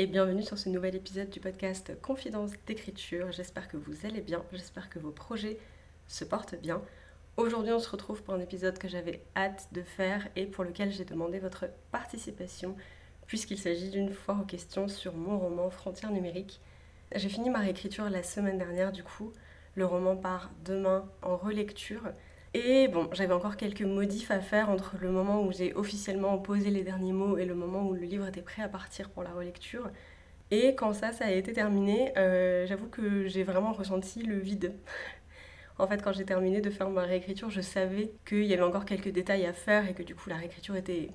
et bienvenue sur ce nouvel épisode du podcast Confidence d'écriture. J'espère que vous allez bien, j'espère que vos projets se portent bien. Aujourd'hui on se retrouve pour un épisode que j'avais hâte de faire et pour lequel j'ai demandé votre participation puisqu'il s'agit d'une foire aux questions sur mon roman Frontières numériques. J'ai fini ma réécriture la semaine dernière du coup. Le roman part demain en relecture. Et bon, j'avais encore quelques modifs à faire entre le moment où j'ai officiellement posé les derniers mots et le moment où le livre était prêt à partir pour la relecture. Et quand ça, ça a été terminé, euh, j'avoue que j'ai vraiment ressenti le vide. en fait, quand j'ai terminé de faire ma réécriture, je savais qu'il y avait encore quelques détails à faire et que du coup la réécriture était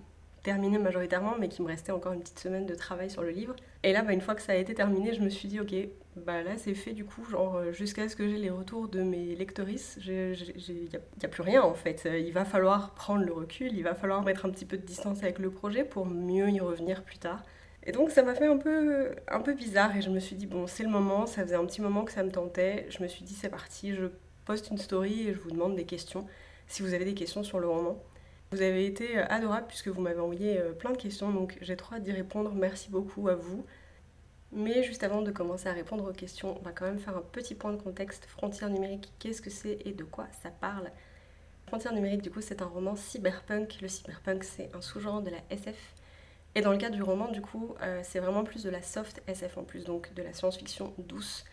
terminé majoritairement, mais qu'il me restait encore une petite semaine de travail sur le livre. Et là, bah, une fois que ça a été terminé, je me suis dit, ok, bah là c'est fait du coup, euh, jusqu'à ce que j'ai les retours de mes lectrices, il n'y a, a, plus rien en fait. Euh, il va falloir prendre le recul, il va falloir mettre un petit peu de distance avec le projet pour mieux y revenir plus tard. Et donc ça m'a fait un peu, un peu bizarre et je me suis dit, bon, c'est le moment, ça faisait un petit moment que ça me tentait. Je me suis dit, c'est parti, je poste une story et je vous demande des questions si vous avez des questions sur le roman. Vous avez été euh, adorable puisque vous m'avez envoyé euh, plein de questions, donc j'ai trop hâte d'y répondre. Merci beaucoup à vous. Mais juste avant de commencer à répondre aux questions, on va quand même faire un petit point de contexte. Frontières numériques, qu'est-ce que c'est et de quoi ça parle? Frontières numériques, du coup, c'est un roman cyberpunk. Le cyberpunk, c'est un sous-genre de la SF. Et dans le cas du roman, du coup, euh, c'est vraiment plus de la soft SF en plus, donc de la science-fiction douce.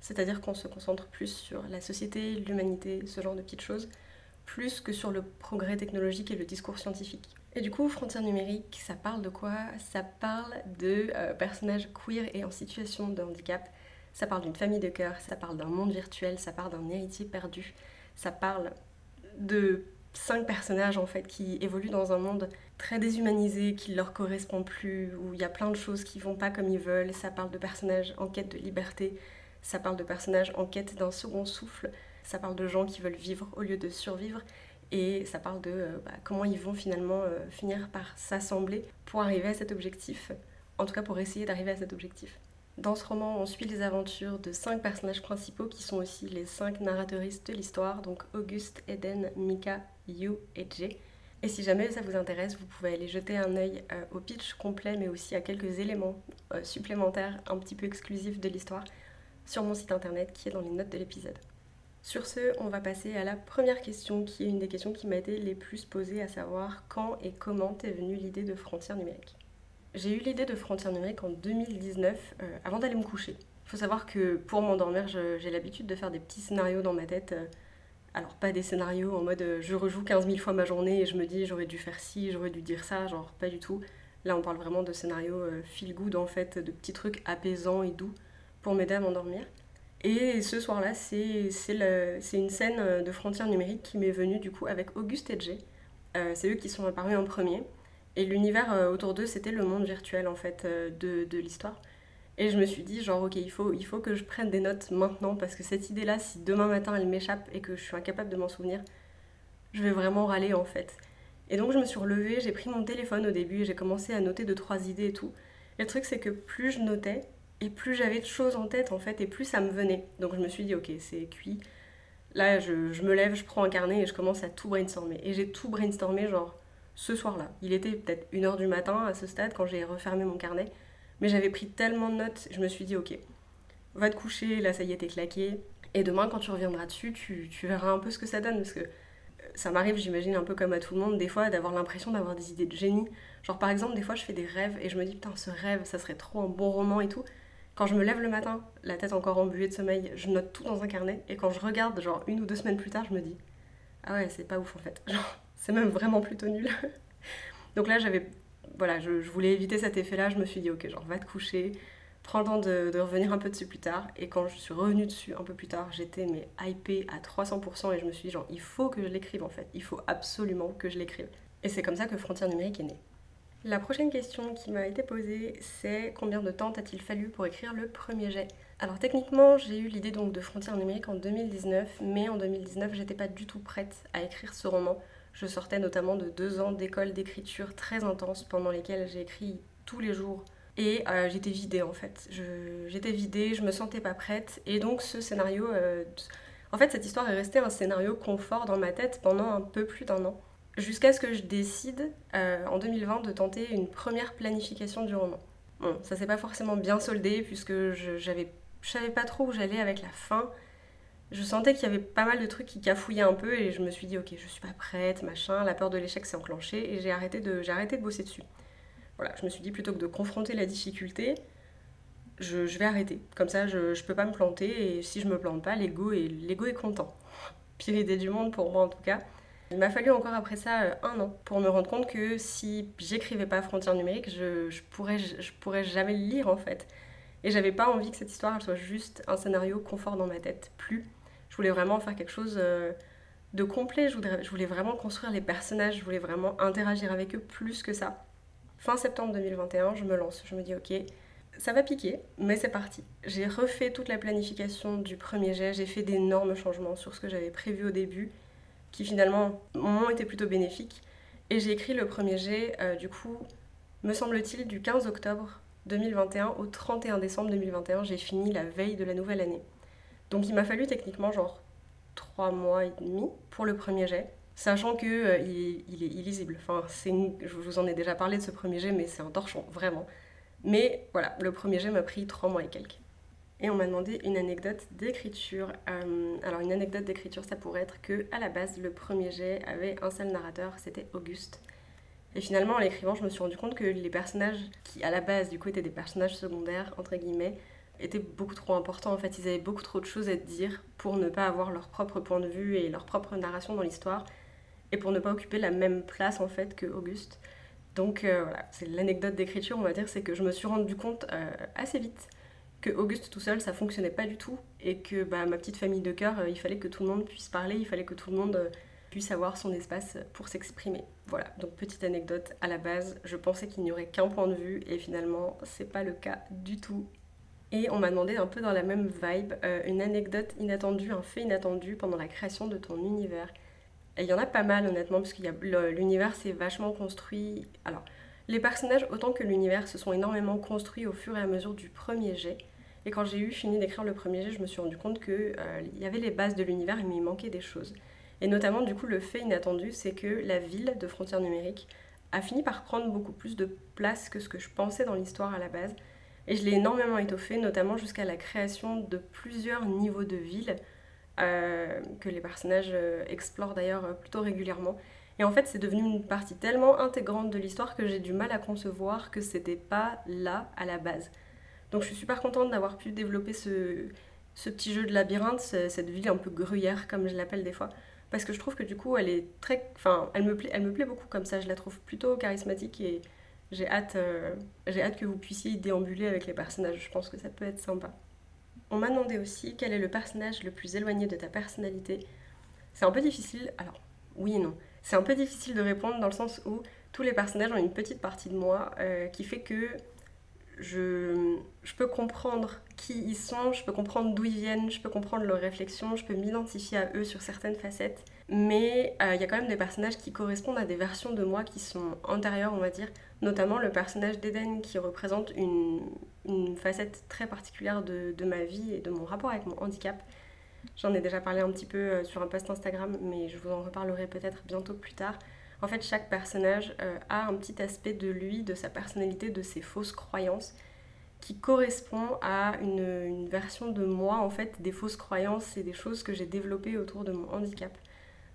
C'est-à-dire qu'on se concentre plus sur la société, l'humanité, ce genre de petites choses plus que sur le progrès technologique et le discours scientifique. Et du coup, Frontières numériques, ça parle de quoi? Ça parle de euh, personnages queer et en situation de handicap. Ça parle d'une famille de cœur, ça parle d'un monde virtuel, ça parle d'un héritier perdu, ça parle de cinq personnages en fait qui évoluent dans un monde très déshumanisé, qui leur correspond plus, où il y a plein de choses qui vont pas comme ils veulent. Ça parle de personnages en quête de liberté, ça parle de personnages en quête d'un second souffle, ça parle de gens qui veulent vivre au lieu de survivre. Et ça parle de euh, bah, comment ils vont finalement euh, finir par s'assembler pour arriver à cet objectif. En tout cas, pour essayer d'arriver à cet objectif. Dans ce roman, on suit les aventures de cinq personnages principaux qui sont aussi les cinq narratrices de l'histoire, donc Auguste, Eden, Mika, Yu et Jay. Et si jamais ça vous intéresse, vous pouvez aller jeter un œil euh, au pitch complet, mais aussi à quelques éléments supplémentaires un petit peu exclusifs de l'histoire sur mon site internet qui est dans les notes de l'épisode. Sur ce, on va passer à la première question qui est une des questions qui m'a été les plus posées, à savoir quand et comment est venue l'idée de frontières numériques? J'ai eu l'idée de frontières numériques en 2019, euh, avant d'aller me coucher. Il faut savoir que pour m'endormir, j'ai l'habitude de faire des petits scénarios dans ma tête. Euh, alors pas des scénarios en mode euh, je rejoue 15 000 fois ma journée et je me dis j'aurais dû faire ci, j'aurais dû dire ça, genre pas du tout. Là on parle vraiment de scénarios feel good en fait, de petits trucs apaisants et doux pour m'aider à m'endormir. Et ce soir-là, c'est une scène euh, de frontières numériques qui m'est venue du coup avec Auguste et Jay. Euh, c'est eux qui sont apparus en premier. Et l'univers euh, autour d'eux, c'était le monde virtuel en fait de, de l'histoire. Et je me suis dit, genre, ok, il faut, il faut que je prenne des notes maintenant parce que cette idée-là, si demain matin elle m'échappe et que je suis incapable de m'en souvenir, je vais vraiment râler en fait. Et donc je me suis relevée, j'ai pris mon téléphone au début et j'ai commencé à noter deux, trois idées et tout. Et le truc, c'est que plus je notais, et plus j'avais de choses en tête, en fait, et plus ça me venait. Donc je me suis dit, ok, c'est cuit. Là, je, me lève, je prends un carnet et je commence à tout brainstormer. Et j'ai tout brainstormé, genre, ce soir-là. Il était peut-être 1h du matin à ce stade quand j'ai refermé mon carnet. Mais j'avais pris tellement de notes, je me suis dit, ok, va te coucher, là, ça y est, t'es claqué. Et demain, quand tu reviendras dessus, tu, tu verras un peu ce que ça donne. Parce que euh, ça m'arrive, j'imagine, un peu comme à tout le monde, des fois, d'avoir l'impression d'avoir des idées de génie. Genre, par exemple, des fois, je fais des rêves et je me dis, putain, ce rêve, ça serait trop un bon roman et tout. Quand je me lève le matin, la tête encore embuée de sommeil, je note tout dans un carnet. Et quand je regarde, genre une ou deux semaines plus tard, je me dis Ah ouais, c'est pas ouf en fait. Genre, c'est même vraiment plutôt nul. Donc là, j'avais. Voilà, je, voulais éviter cet effet-là. Je me suis dit Ok, genre, va te coucher. Prends le temps de, revenir un peu dessus plus tard. Et quand je suis revenue dessus un peu plus tard, j'étais mais hypée à 300%. Et je me suis dit Genre, il faut que je l'écrive en fait. Il faut absolument que je l'écrive. Et c'est comme ça que Frontières numériques est née. La prochaine question qui m'a été posée, c'est combien de temps t'a-t-il fallu pour écrire le premier jet? Alors techniquement, j'ai eu l'idée donc de Frontières numériques en 2019, mais en 2019, j'étais pas du tout prête à écrire ce roman. Je sortais notamment de deux ans d'école d'écriture très intense pendant lesquelles j'ai écrit tous les jours. Et euh, j'étais vidée en fait. J'étais vidée, je me sentais pas prête. Et donc ce scénario, euh, en fait cette histoire est restée un scénario confort dans ma tête pendant un peu plus d'un an. Jusqu'à ce que je décide euh, en 2020 de tenter une première planification du roman. Bon, ça s'est pas forcément bien soldé puisque je, j'avais, savais pas trop où j'allais avec la fin. Je sentais qu'il y avait pas mal de trucs qui cafouillaient un peu et je me suis dit ok je suis pas prête machin la peur de l'échec s'est enclenchée et j'ai arrêté de j'ai arrêté de bosser dessus. Voilà je me suis dit plutôt que de confronter la difficulté je, vais arrêter. Comme ça je, je peux pas me planter et si je me plante pas l'ego est l'ego est content. Pire idée du monde pour moi en tout cas il m'a fallu encore après ça euh, un an pour me rendre compte que si j'écrivais pas Frontières numériques je, je pourrais je pourrais jamais le lire en fait et j'avais pas envie que cette histoire soit juste un scénario confort dans ma tête plus je voulais vraiment faire quelque chose euh, de complet. Je je voulais vraiment construire les personnages. Je voulais vraiment interagir avec eux plus que ça. Fin septembre 2021, je me lance. Je me dis, ok, ça va piquer, mais c'est parti. J'ai refait toute la planification du premier jet. J'ai fait d'énormes changements sur ce que j'avais prévu au début, qui finalement m'ont été plutôt bénéfiques. Et j'ai écrit le premier jet, euh, du coup, me semble-t-il, du 15 octobre 2021 au 31 décembre 2021. J'ai fini la veille de la nouvelle année. Donc il m'a fallu techniquement genre 3 mois et demi pour le premier jet, sachant que euh, il, est illisible. Enfin, je vous en ai déjà parlé de ce premier jet, mais c'est un torchon, vraiment. Mais voilà, le premier jet m'a pris 3 mois et quelques. Et on m'a demandé une anecdote d'écriture. Euh, alors une anecdote d'écriture, ça pourrait être que à la base, le premier jet avait un seul narrateur, c'était Auguste. Et finalement, en l'écrivant, je me suis rendu compte que les personnages qui, à la base, du coup, étaient des personnages secondaires, entre guillemets, était beaucoup trop important. En fait, ils avaient beaucoup trop de choses à dire pour ne pas avoir leur propre point de vue et leur propre narration dans l'histoire et pour ne pas occuper la même place en fait que Auguste. Donc euh, voilà, c'est l'anecdote d'écriture, on va dire, c'est que je me suis rendu compte euh, assez vite que Auguste tout seul, ça fonctionnait pas du tout et que bah, ma petite famille de cœur, euh, il fallait que tout le monde puisse parler, il fallait que tout le monde puisse avoir son espace pour s'exprimer. Voilà, donc petite anecdote à la base, je pensais qu'il n'y aurait qu'un point de vue et finalement c'est pas le cas du tout. Et on m'a demandé un peu dans la même vibe euh, une anecdote inattendue, un fait inattendu pendant la création de ton univers. Et il y en a pas mal honnêtement, parce que l'univers s'est vachement construit. Alors, les personnages autant que l'univers se sont énormément construits au fur et à mesure du premier jet. Et quand j'ai eu fini d'écrire le premier jet, je me suis rendu compte qu'il euh, y avait les bases de l'univers, mais il manquait des choses. Et notamment, du coup, le fait inattendu, c'est que la ville de Frontières Numériques a fini par prendre beaucoup plus de place que ce que je pensais dans l'histoire à la base. Et je l'ai énormément étoffé, notamment jusqu'à la création de plusieurs niveaux de ville, euh, que les personnages euh, explorent d'ailleurs plutôt régulièrement. Et en fait, c'est devenu une partie tellement intégrante de l'histoire que j'ai du mal à concevoir que c'était pas là à la base. Donc je suis super contente d'avoir pu développer ce, ce petit jeu de labyrinthe, cette ville un peu gruyère comme je l'appelle des fois, parce que je trouve que du coup elle est très, enfin elle me plaît, elle me plaît beaucoup comme ça. Je la trouve plutôt charismatique et j'ai hâte, euh, j'ai hâte que vous puissiez déambuler avec les personnages. Je pense que ça peut être sympa. On m'a demandé aussi quel est le personnage le plus éloigné de ta personnalité. C'est un peu difficile. Alors, oui et non. C'est un peu difficile de répondre dans le sens où tous les personnages ont une petite partie de moi euh, qui fait que je, je, peux comprendre qui ils sont, je peux comprendre d'où ils viennent, je peux comprendre leurs réflexions, je peux m'identifier à eux sur certaines facettes. Mais euh, il y a quand même des personnages qui correspondent à des versions de moi qui sont antérieures, on va dire, notamment le personnage d'Eden qui représente une, une, facette très particulière de, de, ma vie et de mon rapport avec mon handicap. J'en ai déjà parlé un petit peu euh, sur un post Instagram, mais je vous en reparlerai peut-être bientôt plus tard. En fait, chaque personnage euh, a un petit aspect de lui, de sa personnalité, de ses fausses croyances, qui correspond à une, une version de moi, en fait, des fausses croyances et des choses que j'ai développées autour de mon handicap.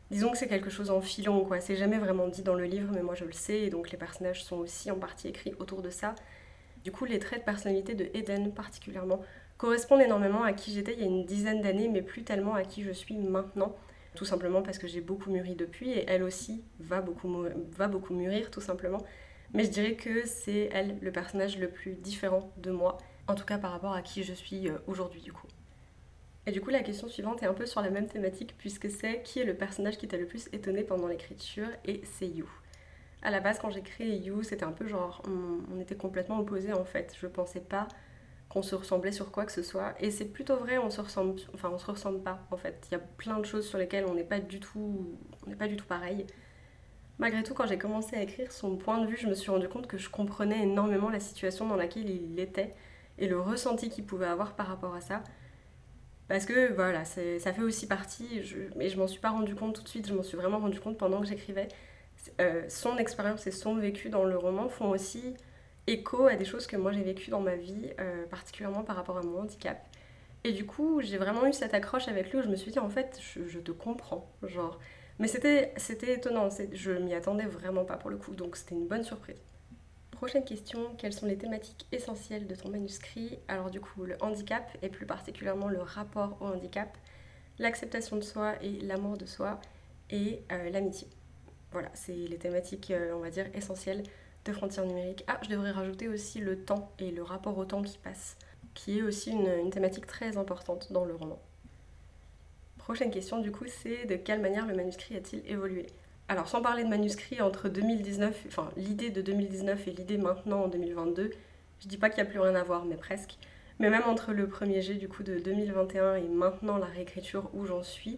Disons que c'est quelque chose en filon, quoi. C'est jamais vraiment dit dans le livre, mais moi je le sais, et donc les personnages sont aussi en partie écrits autour de ça. Du coup, les traits de personnalité de Eden particulièrement correspondent énormément à qui j'étais il y a une dizaine d'années, mais plus tellement à qui je suis maintenant. Tout simplement parce que j'ai beaucoup mûri depuis, et elle aussi va beaucoup, mûrir, tout simplement. Mais je dirais que c'est elle le personnage le plus différent de moi, en tout cas par rapport à qui je suis euh, aujourd'hui du coup. Et du coup, la question suivante est un peu sur la même thématique, puisque c'est qui est le personnage qui t'a le plus étonné pendant l'écriture, et c'est You. À la base, quand j'ai créé You, c'était un peu genre, on, était complètement opposés en fait. Je pensais pas qu'on se ressemblait sur quoi que ce soit. Et c'est plutôt vrai, on se ressemble, enfin on se ressemble pas en fait. Il y a plein de choses sur lesquelles on n'est pas du tout, on n'est pas du tout pareil. Malgré tout, quand j'ai commencé à écrire son point de vue, je me suis rendu compte que je comprenais énormément la situation dans laquelle il était et le ressenti qu'il pouvait avoir par rapport à ça. Parce que voilà, ça fait aussi partie, je, mais je m'en suis pas rendu compte tout de suite, je m'en suis vraiment rendu compte pendant que j'écrivais. Euh, son expérience et son vécu dans le roman font aussi écho à des choses que moi j'ai vécues dans ma vie, euh, particulièrement par rapport à mon handicap. Et du coup, j'ai vraiment eu cette accroche avec lui où je me suis dit, en fait, je, te comprends. Genre. Mais c'était étonnant, je m'y attendais vraiment pas pour le coup, donc c'était une bonne surprise. Prochaine question, quelles sont les thématiques essentielles de ton manuscrit? Alors du coup, le handicap, et plus particulièrement le rapport au handicap, l'acceptation de soi et l'amour de soi, et euh, l'amitié. Voilà, c'est les thématiques, euh, on va dire, essentielles frontières numériques. Ah, je devrais rajouter aussi le temps et le rapport au temps qui passe, qui est aussi une, thématique très importante dans le roman. Prochaine question, du coup, c'est de quelle manière le manuscrit a-t-il évolué? Alors, sans parler de manuscrit entre 2019, enfin l'idée de 2019 et l'idée maintenant en 2022, je dis pas qu'il n'y a plus rien à voir, mais presque. Mais même entre le premier jet du coup de 2021 et maintenant la réécriture où j'en suis,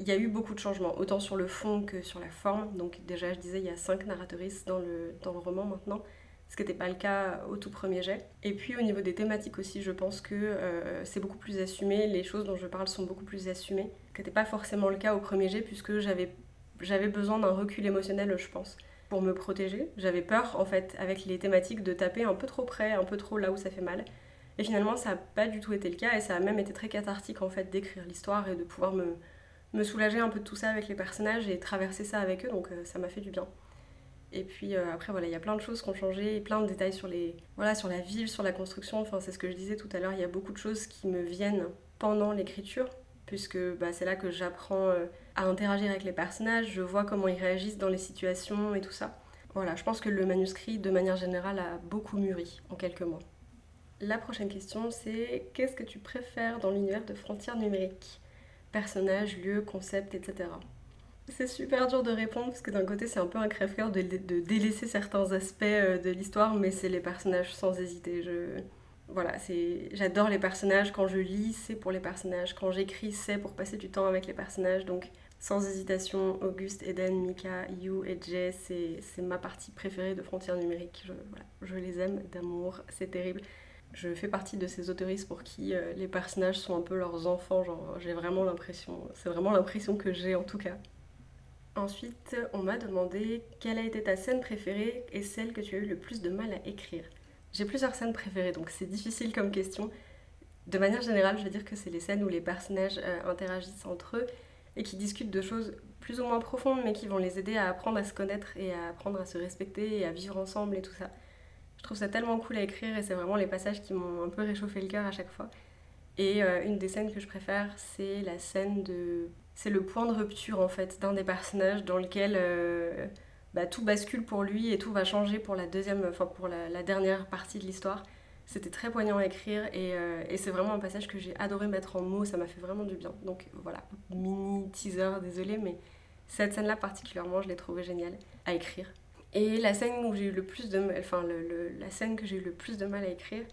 il y a eu beaucoup de changements, autant sur le fond que sur la forme. Donc déjà, je disais, il y a cinq narratrices dans le, dans le roman maintenant, ce qui n'était pas le cas au tout premier jet. Et puis au niveau des thématiques aussi, je pense que euh, c'est beaucoup plus assumé, les choses dont je parle sont beaucoup plus assumées, ce qui n'était pas forcément le cas au premier jet, puisque j'avais, j'avais besoin d'un recul émotionnel, je pense, pour me protéger. J'avais peur, en fait, avec les thématiques, de taper un peu trop près, un peu trop là où ça fait mal. Et finalement, ça n'a pas du tout été le cas, et ça a même été très cathartique, en fait, d'écrire l'histoire et de pouvoir me me soulager un peu de tout ça avec les personnages et traverser ça avec eux, donc euh, ça m'a fait du bien. Et puis euh, après, voilà, il y a plein de choses qui ont changé, plein de détails sur, les, voilà, sur la ville, sur la construction. Enfin, c'est ce que je disais tout à l'heure, il y a beaucoup de choses qui me viennent pendant l'écriture, puisque bah, c'est là que j'apprends euh, à interagir avec les personnages, je vois comment ils réagissent dans les situations et tout ça. Voilà, je pense que le manuscrit, de manière générale, a beaucoup mûri en quelques mois. La prochaine question, c'est qu'est-ce que tu préfères dans l'univers de frontières numériques? Personnages, lieux, concepts, etc. C'est super dur de répondre parce que d'un côté c'est un peu un crève-cœur de, délaisser certains aspects euh, de l'histoire, mais c'est les personnages sans hésiter. Voilà, c'est... j'adore les personnages. Quand je lis, c'est pour les personnages. Quand j'écris, c'est pour passer du temps avec les personnages. Donc sans hésitation, Auguste, Eden, Mika, Yu et Jay, c'est, ma partie préférée de Frontières numériques. Je les aime d'amour, c'est terrible je fais partie de ces autoristes pour qui euh, les personnages sont un peu leurs enfants, genre j'ai vraiment l'impression, c'est vraiment l'impression que j'ai en tout cas. Ensuite, on m'a demandé quelle a été ta scène préférée et celle que tu as eu le plus de mal à écrire. J'ai plusieurs scènes préférées, donc c'est difficile comme question. De manière générale, je vais dire que c'est les scènes où les personnages euh, interagissent entre eux et qui discutent de choses plus ou moins profondes, mais qui vont les aider à apprendre à se connaître et à apprendre à se respecter et à vivre ensemble et tout ça. Je trouve ça tellement cool à écrire et c'est vraiment les passages qui m'ont un peu réchauffé le cœur à chaque fois. Et euh, une des scènes que je préfère, c'est la scène de. C'est le point de rupture en fait d'un des personnages dans lequel euh, bah, tout bascule pour lui et tout va changer pour la deuxième, enfin pour la, dernière partie de l'histoire. C'était très poignant à écrire et, euh, et c'est vraiment un passage que j'ai adoré mettre en mots, ça m'a fait vraiment du bien. Donc voilà, mini teaser, désolé, mais cette scène-là particulièrement, je l'ai trouvée géniale à écrire. Et la scène où j'ai eu le plus de enfin la scène que j'ai eu le plus de mal à écrire,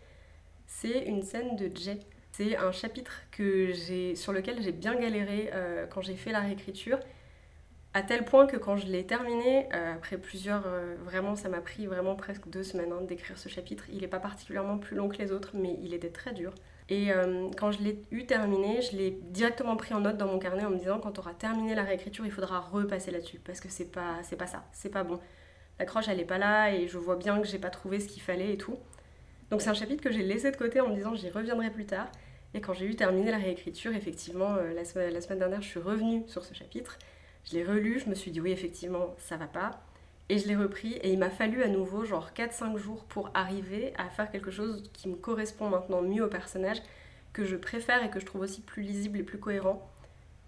c'est une scène de Jay. C'est un chapitre que j'ai sur lequel j'ai bien galéré euh, quand j'ai fait la réécriture, à tel point que quand je l'ai terminé, euh, après plusieurs, euh, vraiment ça m'a pris vraiment presque deux semaines hein, d'écrire ce chapitre. Il n'est pas particulièrement plus long que les autres, mais il était très dur. Et quand je l'ai eu terminé, je l'ai directement pris en note dans mon carnet en me disant quand tu auras terminé la réécriture, il faudra repasser là-dessus parce que c'est pas c'est pas ça, c'est pas bon l'accroche elle est pas là et je vois bien que j'ai pas trouvé ce qu'il fallait et tout. Donc c'est un chapitre que j'ai laissé de côté en me disant j'y reviendrai plus tard. Et quand j'ai eu terminé la réécriture, effectivement, euh, la, semaine, dernière, je suis revenue sur ce chapitre. Je l'ai relu, je me suis dit oui, effectivement, ça va pas. Et je l'ai repris et il m'a fallu à nouveau genre 4-5 jours pour arriver à faire quelque chose qui me correspond maintenant mieux au personnage, que je préfère et que je trouve aussi plus lisible et plus cohérent.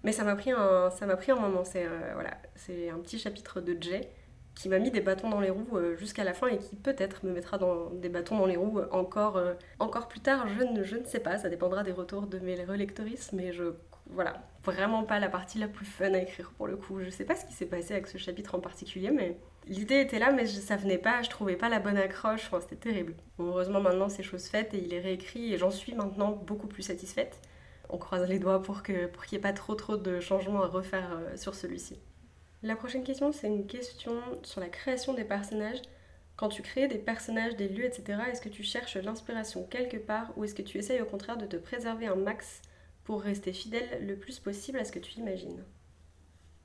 Mais ça m'a pris un, ça m'a pris un moment. C'est euh, voilà, c'est un petit chapitre de Jay qui m'a mis des bâtons dans les roues euh, jusqu'à la fin et qui peut-être me mettra dans des bâtons dans les roues encore, euh, encore plus tard. Je ne, je ne sais pas, ça dépendra des retours de mes relectoristes, mais je voilà, vraiment pas la partie la plus fun à écrire pour le coup. Je sais pas ce qui s'est passé avec ce chapitre en particulier, mais l'idée était là, mais ça venait pas, je trouvais pas la bonne accroche, enfin, c'était terrible. heureusement maintenant c'est chose faite et il est réécrit et j'en suis maintenant beaucoup plus satisfaite. On croise les doigts pour qu'il pour n'y ait pas trop trop de changements à refaire euh, sur celui-ci. La prochaine question, c'est une question sur la création des personnages. Quand tu crées des personnages, des lieux, etc., est-ce que tu cherches l'inspiration quelque part ou est-ce que tu essayes au contraire de te préserver un max pour rester fidèle le plus possible à ce que tu imagines?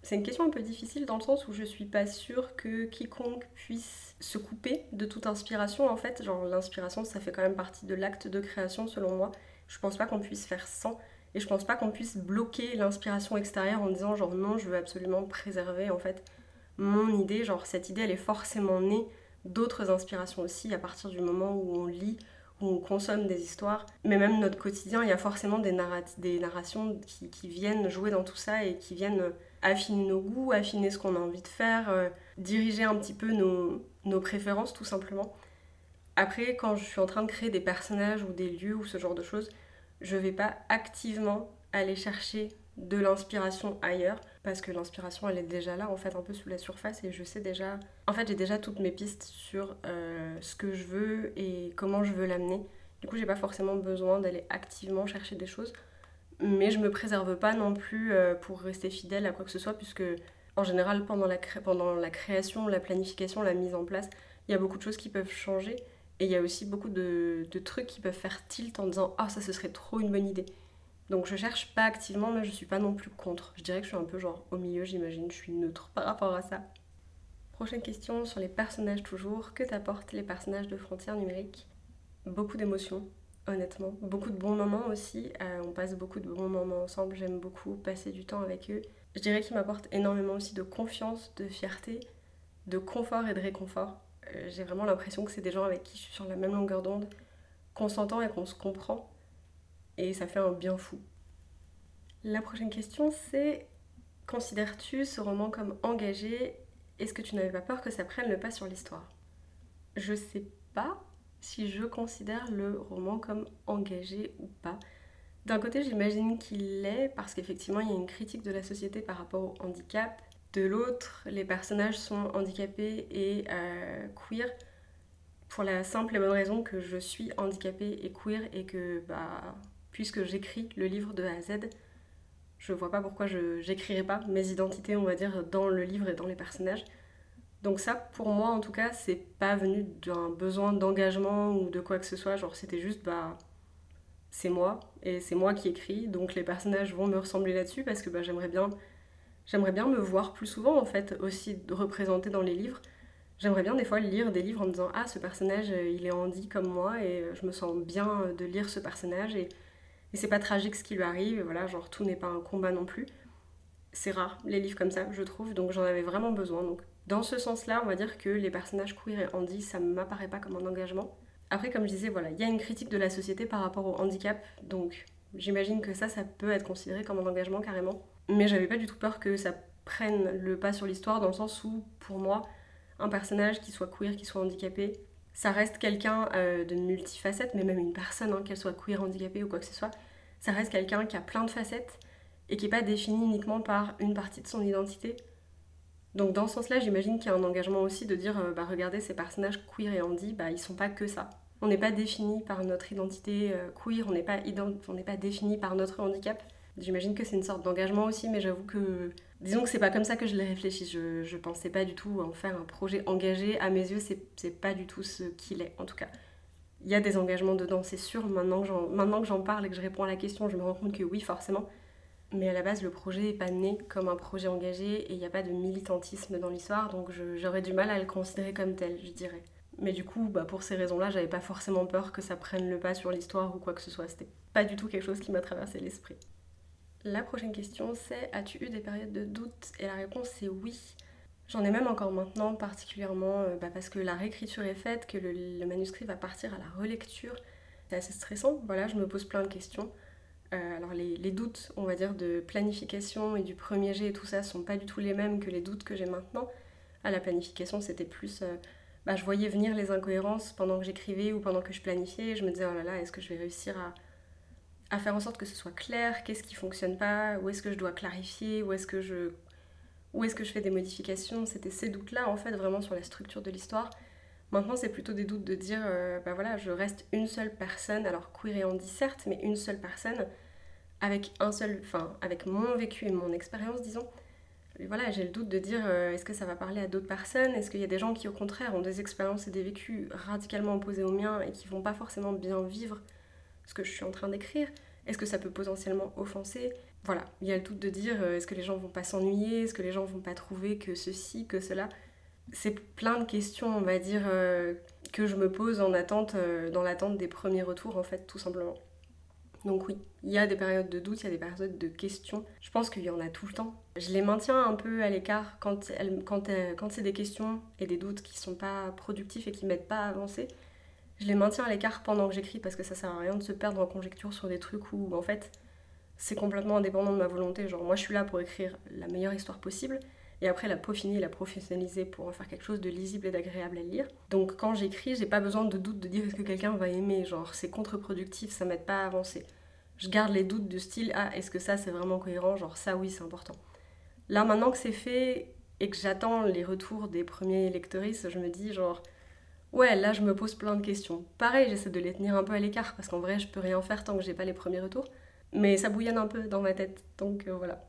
C'est une question un peu difficile dans le sens où je suis pas sûre que quiconque puisse se couper de toute inspiration en fait. Genre l'inspiration ça fait quand même partie de l'acte de création selon moi. Je pense pas qu'on puisse faire sans et je pense pas qu'on puisse bloquer l'inspiration extérieure en disant genre non je veux absolument préserver en fait mon idée. Genre cette idée elle est forcément née d'autres inspirations aussi à partir du moment où on lit où on consomme des histoires, mais même notre quotidien, il y a forcément des, des narrations qui, viennent jouer dans tout ça et qui viennent affiner nos goûts, affiner ce qu'on a envie de faire, euh, diriger un petit peu nos, nos, préférences tout simplement. Après, quand je suis en train de créer des personnages ou des lieux ou ce genre de choses, je vais pas activement aller chercher de l'inspiration ailleurs parce que l'inspiration elle est déjà là en fait un peu sous la surface et je sais déjà en fait j'ai déjà toutes mes pistes sur euh, ce que je veux et comment je veux l'amener. Du coup j'ai pas forcément besoin d'aller activement chercher des choses mais je me préserve pas non plus euh, pour rester fidèle à quoi que ce soit puisque en général pendant la, pendant la création la planification la mise en place il y a beaucoup de choses qui peuvent changer et il y a aussi beaucoup de, trucs qui peuvent faire tilt en disant ah ça ce serait trop une bonne idée donc je cherche pas activement, mais je suis pas non plus contre. Je dirais que je suis un peu genre au milieu, j'imagine, je suis neutre par rapport à ça. Prochaine question sur les personnages toujours. Que t'apportent les personnages de frontières numériques? Beaucoup d'émotions, honnêtement. Beaucoup de bons moments aussi. Euh, on passe beaucoup de bons moments ensemble. J'aime beaucoup passer du temps avec eux. Je dirais qu'ils m'apportent énormément aussi de confiance, de fierté, de confort et de réconfort. Euh, j'ai vraiment l'impression que c'est des gens avec qui je suis sur la même longueur d'onde, qu'on s'entend et qu'on se comprend et ça fait un bien fou. La prochaine question c'est considères-tu ce roman comme engagé? Est-ce que tu n'avais pas peur que ça prenne le pas sur l'histoire? Je sais pas si je considère le roman comme engagé ou pas. D'un côté, j'imagine qu'il l'est parce qu'effectivement, il y a une critique de la société par rapport au handicap. De l'autre, les personnages sont handicapés et euh, queer pour la simple et bonne raison que je suis handicapée et queer et que bah puisque j'écris le livre de A à Z, je vois pas pourquoi je j'écrirais pas mes identités, on va dire, dans le livre et dans les personnages. Donc ça, pour moi en tout cas, c'est pas venu d'un besoin d'engagement ou de quoi que ce soit. Genre c'était juste, bah, c'est moi et c'est moi qui écris, donc les personnages vont me ressembler là-dessus parce que bah, j'aimerais bien, j'aimerais bien me voir plus souvent en fait aussi représenté dans les livres. J'aimerais bien des fois lire des livres en me disant ah ce personnage il est handi comme moi et je me sens bien de lire ce personnage et et c'est pas tragique ce qui lui arrive, voilà, genre tout n'est pas un combat non plus. C'est rare, les livres comme ça, je trouve, donc j'en avais vraiment besoin. Donc dans ce sens-là, on va dire que les personnages queer et Andy, ça m'apparaît pas comme un engagement. Après, comme je disais, voilà, il y a une critique de la société par rapport au handicap, donc j'imagine que ça, ça peut être considéré comme un engagement carrément. Mais j'avais pas du tout peur que ça prenne le pas sur l'histoire, dans le sens où, pour moi, un personnage qui soit queer, qui soit handicapé, ça reste quelqu'un euh, de multifacette, mais même une personne, hein, qu'elle soit queer, handicapée ou quoi que ce soit, ça reste quelqu'un qui a plein de facettes et qui n'est pas défini uniquement par une partie de son identité. Donc dans ce sens-là, j'imagine qu'il y a un engagement aussi de dire, euh, bah regardez, ces personnages queer et handy, bah ils sont pas que ça. On n'est pas défini par notre identité euh, queer, on n'est pas, pas défini par notre handicap. J'imagine que c'est une sorte d'engagement aussi, mais j'avoue que disons que c'est pas comme ça que je l'ai réfléchi. Je, je pensais pas du tout en faire un projet engagé. À mes yeux, c'est pas du tout ce qu'il est, en tout cas. Il y a des engagements dedans, c'est sûr. Maintenant que j'en parle et que je réponds à la question, je me rends compte que oui, forcément. Mais à la base, le projet n'est pas né comme un projet engagé et il n'y a pas de militantisme dans l'histoire, donc j'aurais du mal à le considérer comme tel, je dirais. Mais du coup, bah, pour ces raisons-là, j'avais pas forcément peur que ça prenne le pas sur l'histoire ou quoi que ce soit. C'était pas du tout quelque chose qui m'a traversé l'esprit. La prochaine question c'est As-tu eu des périodes de doute? Et la réponse c'est oui. J'en ai même encore maintenant, particulièrement euh, bah, parce que la réécriture est faite, que le, manuscrit va partir à la relecture. C'est assez stressant, voilà, je me pose plein de questions. Euh, alors les, doutes, on va dire, de planification et du premier jet et tout ça sont pas du tout les mêmes que les doutes que j'ai maintenant. à la planification, c'était plus. Euh, bah, je voyais venir les incohérences pendant que j'écrivais ou pendant que je planifiais. Je me disais, oh là là, est-ce que je vais réussir à, à faire en sorte que ce soit clair Qu'est-ce qui fonctionne pas Où est-ce que je dois clarifier Où est-ce que je. Où est-ce que je fais des modifications C'était ces doutes-là, en fait, vraiment sur la structure de l'histoire. Maintenant, c'est plutôt des doutes de dire, euh, bah voilà, je reste une seule personne, alors queer et dit certes, mais une seule personne, avec un seul, enfin, avec mon vécu et mon expérience, disons. Et voilà, j'ai le doute de dire, euh, est-ce que ça va parler à d'autres personnes? Est-ce qu'il y a des gens qui, au contraire, ont des expériences et des vécus radicalement opposés aux miens et qui vont pas forcément bien vivre ce que je suis en train d'écrire Est-ce que ça peut potentiellement offenser? Voilà, il y a le doute de dire, euh, est-ce que les gens vont pas s'ennuyer? Est-ce que les gens vont pas trouver que ceci, que cela? C'est plein de questions, on va dire, euh, que je me pose en attente, euh, dans l'attente des premiers retours, en fait, tout simplement. Donc oui, il y a des périodes de doute, il y a des périodes de questions. Je pense qu'il y en a tout le temps. Je les maintiens un peu à l'écart quand, quand, quand c'est des questions et des doutes qui sont pas productifs et qui m'aident pas à avancer. Je les maintiens à l'écart pendant que j'écris parce que ça sert à rien de se perdre en conjecture sur des trucs où en fait c'est complètement indépendant de ma volonté. Genre moi je suis là pour écrire la meilleure histoire possible et après la peaufiner, la professionnaliser pour en faire quelque chose de lisible et d'agréable à lire. Donc quand j'écris, j'ai pas besoin de doute de dire est-ce que quelqu'un va aimer, genre c'est contre-productif, ça m'aide pas à avancer. Je garde les doutes de style ah est-ce que ça c'est vraiment cohérent, genre ça oui c'est important. Là maintenant que c'est fait et que j'attends les retours des premiers lecteuristes, je me dis genre ouais là je me pose plein de questions. Pareil j'essaie de les tenir un peu à l'écart parce qu'en vrai je peux rien faire tant que j'ai pas les premiers retours. Mais ça bouillonne un peu dans ma tête, donc euh, voilà.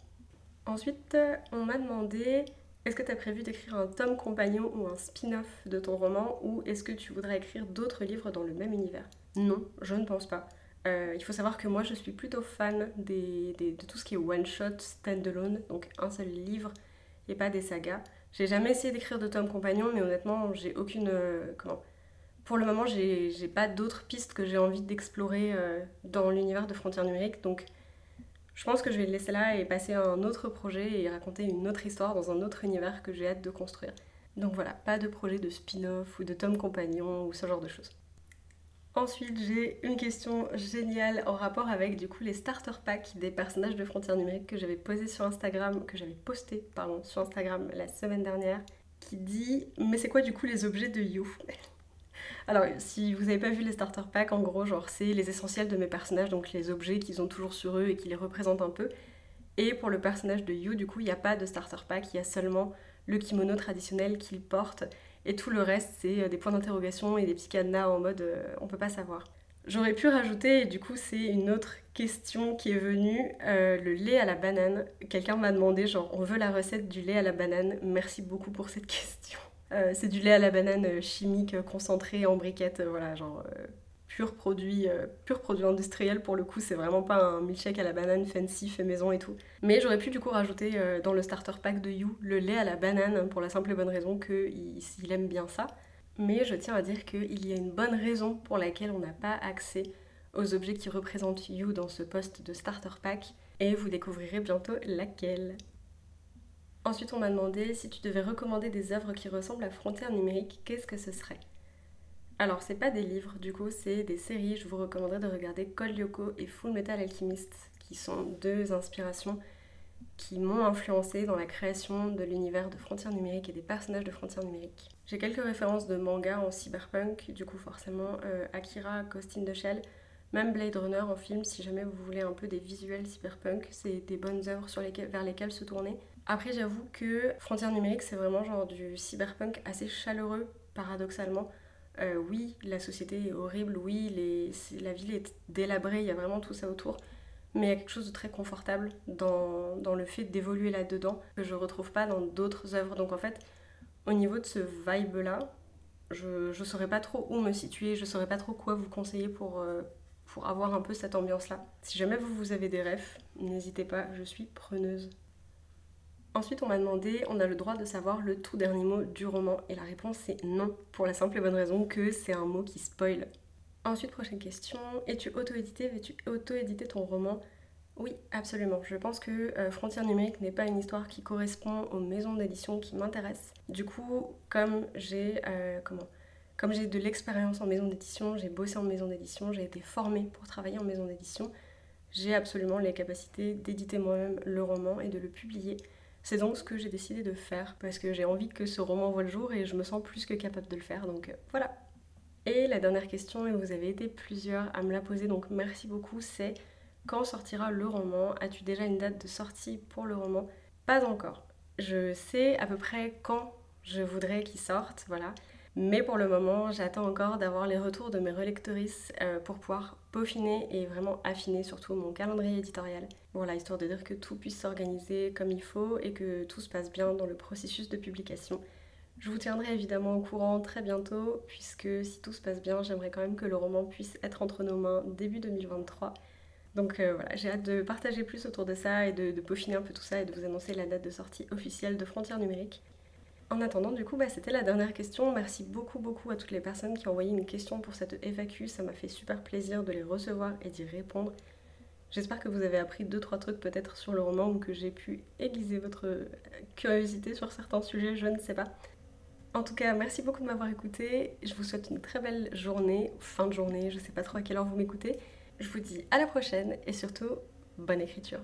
Ensuite, on m'a demandé est-ce que tu prévu d'écrire un tome compagnon ou un spin-off de ton roman ou est-ce que tu voudrais écrire d'autres livres dans le même univers? Non, je ne pense pas. Euh, il faut savoir que moi je suis plutôt fan de tout ce qui est one-shot, stand-alone, donc un seul livre et pas des sagas. J'ai jamais essayé d'écrire de tome compagnon, mais honnêtement, j'ai aucune. Euh, comment Pour le moment, j'ai pas d'autres pistes que j'ai envie d'explorer euh, dans l'univers de Frontières numériques, donc je pense que je vais le laisser là et passer à un autre projet et raconter une autre histoire dans un autre univers que j'ai hâte de construire. Donc voilà, pas de projet de spin-off ou de tome compagnon ou ce genre de choses. Ensuite, j'ai une question géniale en rapport avec du coup les starter packs des personnages de Frontières numériques que j'avais posé sur Instagram, que j'avais posté pardon, sur Instagram la semaine dernière, qui dit mais c'est quoi du coup les objets de You? Alors, si vous n'avez pas vu les starter packs, en gros, genre, c'est les essentiels de mes personnages, donc les objets qu'ils ont toujours sur eux et qui les représentent un peu. Et pour le personnage de Yu, du coup, il n'y a pas de starter pack, il y a seulement le kimono traditionnel qu'il porte. Et tout le reste, c'est euh, des points d'interrogation et des petits cadenas en mode euh, on peut pas savoir. J'aurais pu rajouter, et du coup, c'est une autre question qui est venue euh, le lait à la banane. Quelqu'un m'a demandé, genre, on veut la recette du lait à la banane. Merci beaucoup pour cette question. C'est du lait à la banane chimique concentré en briquette, voilà, genre pur produit, pur produit industriel pour le coup, c'est vraiment pas un milkshake à la banane fancy fait maison et tout. Mais j'aurais pu du coup rajouter dans le starter pack de You le lait à la banane pour la simple et bonne raison qu'il il aime bien ça. Mais je tiens à dire qu'il y a une bonne raison pour laquelle on n'a pas accès aux objets qui représentent You dans ce poste de starter pack et vous découvrirez bientôt laquelle. Ensuite, on m'a demandé si tu devais recommander des œuvres qui ressemblent à Frontières numériques, qu'est-ce que ce serait? Alors, c'est pas des livres, du coup, c'est des séries. Je vous recommanderais de regarder Code Lyoko et Full Metal Alchemist, qui sont deux inspirations qui m'ont influencé dans la création de l'univers de Frontières numériques et des personnages de Frontières numériques. J'ai quelques références de manga en cyberpunk, du coup, forcément, euh, Akira, Ghost in the Shell, même Blade Runner en film, si jamais vous voulez un peu des visuels cyberpunk, c'est des bonnes œuvres vers lesquelles se tourner. Après, j'avoue que Frontières numériques, c'est vraiment genre du cyberpunk assez chaleureux, paradoxalement. Euh, oui, la société est horrible, oui, la ville est délabrée, il y a vraiment tout ça autour. Mais il y a quelque chose de très confortable dans, le fait d'évoluer là-dedans que je retrouve pas dans d'autres œuvres. Donc en fait, au niveau de ce vibe-là, je ne saurais pas trop où me situer, je saurais pas trop quoi vous conseiller pour, euh, pour avoir un peu cette ambiance-là. Si jamais vous, vous avez des rêves, n'hésitez pas, je suis preneuse. Ensuite, on m'a demandé, on a le droit de savoir le tout dernier mot du roman Et la réponse c'est non, pour la simple et bonne raison que c'est un mot qui spoil. Ensuite, prochaine question, es-tu auto-édité? Veux-tu auto-éditer ton roman? Oui, absolument. Je pense que euh, Frontières numériques n'est pas une histoire qui correspond aux maisons d'édition qui m'intéressent. Du coup, comme j'ai euh, comment? Comme j'ai de l'expérience en maison d'édition, j'ai bossé en maison d'édition, j'ai été formée pour travailler en maison d'édition, j'ai absolument les capacités d'éditer moi-même le roman et de le publier. C'est donc ce que j'ai décidé de faire parce que j'ai envie que ce roman voit le jour et je me sens plus que capable de le faire. Donc euh, voilà. Et la dernière question, et vous avez été plusieurs à me la poser, donc merci beaucoup, c'est quand sortira le roman? As-tu déjà une date de sortie pour le roman Pas encore. Je sais à peu près quand je voudrais qu'il sorte, voilà. Mais pour le moment, j'attends encore d'avoir les retours de mes relectrices euh, pour pouvoir peaufiner et vraiment affiner surtout mon calendrier éditorial. Voilà, histoire de dire que tout puisse s'organiser comme il faut et que tout se passe bien dans le processus de publication. Je vous tiendrai évidemment au courant très bientôt, puisque si tout se passe bien, j'aimerais quand même que le roman puisse être entre nos mains début 2023. Donc euh, voilà, j'ai hâte de partager plus autour de ça et de, de, peaufiner un peu tout ça et de vous annoncer la date de sortie officielle de Frontières numériques. En attendant, du coup, bah, c'était la dernière question. Merci beaucoup, beaucoup à toutes les personnes qui ont envoyé une question pour cette FAQ. Ça m'a fait super plaisir de les recevoir et d'y répondre. J'espère que vous avez appris 2-3 trucs peut-être sur le roman ou que j'ai pu aiguiser votre curiosité sur certains sujets, je ne sais pas. En tout cas, merci beaucoup de m'avoir écouté. Je vous souhaite une très belle journée, fin de journée, je ne sais pas trop à quelle heure vous m'écoutez. Je vous dis à la prochaine et surtout, bonne écriture.